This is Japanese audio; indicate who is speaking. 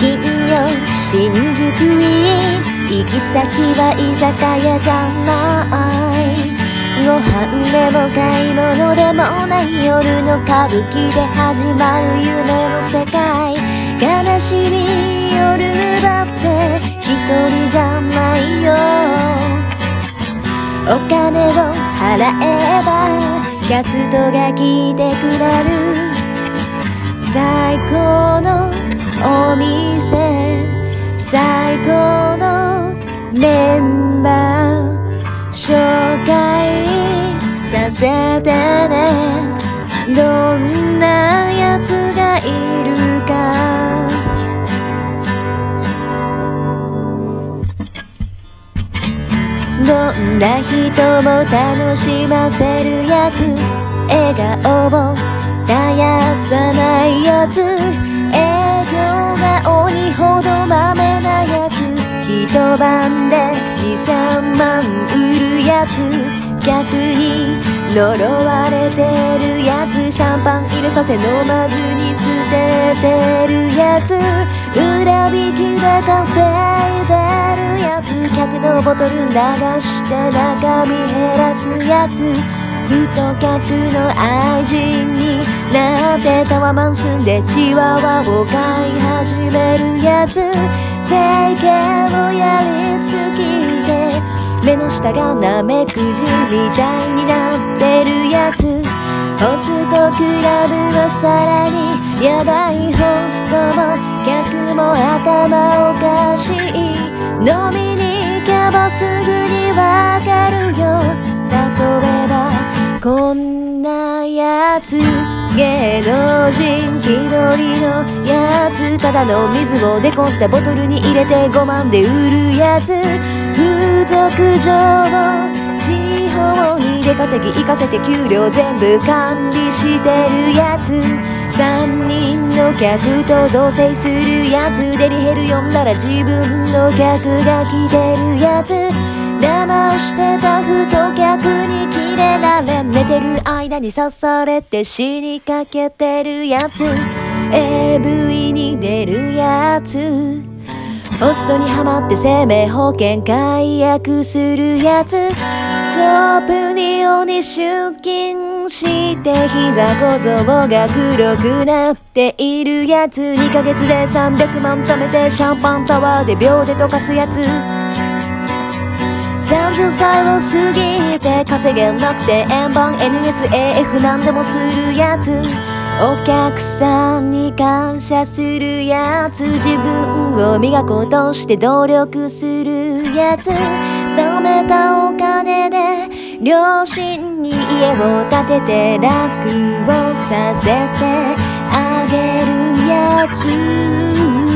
Speaker 1: 金曜新宿ウィーク行き先は居酒屋じゃないご飯でも買い物でもない夜の歌舞伎で始まる夢の世界悲しみ夜だって一人じゃないよお金を払えばガストが来てくれる最高のメンバー紹介させてね。どんなやつがいるか。どんな人も楽しませるやつ。笑顔を絶やさないやつ。営業が鬼ほど一晩で23万売るやつ逆に呪われてるやつ。シャンパン入れさせ飲まずに捨ててるやつ。裏引きで稼いでるやつ。客のボトル流して中身減らすやつ。太客の愛人になってタワマン住んでチワワを飼い始めるやつ整形をやりすぎて目の下がナメクジみたいになってるやつホストクラブはさらにヤバいホストも客も頭おかしい飲みに行けばすぐにわかるよ例えこんなやつ芸能人気取りのやつただの水をデコったボトルに入れて5万で売るやつ。風俗嬢を地方に出稼ぎ行かせて給料全部管理してるやつ。3人の客と同棲するやつ。デリヘル呼んだら自分の客が来てるやつ。騙してた太客に間に刺されて死にかけてるやつ。AV に出るやつ。ホストにはまって生命保険解約するやつ。ソープに鬼出勤して膝小僧が黒くなっているやつ。2ヶ月で300万貯めてシャンパンタワーで秒で溶かすやつ。30歳を過ぎて稼げなくて円盤 NSAF なんでもするやつ。お客さんに感謝するやつ。自分を磨こうとして努力するやつ。貯めたお金で両親に家を建てて楽をさせてあげるやつ。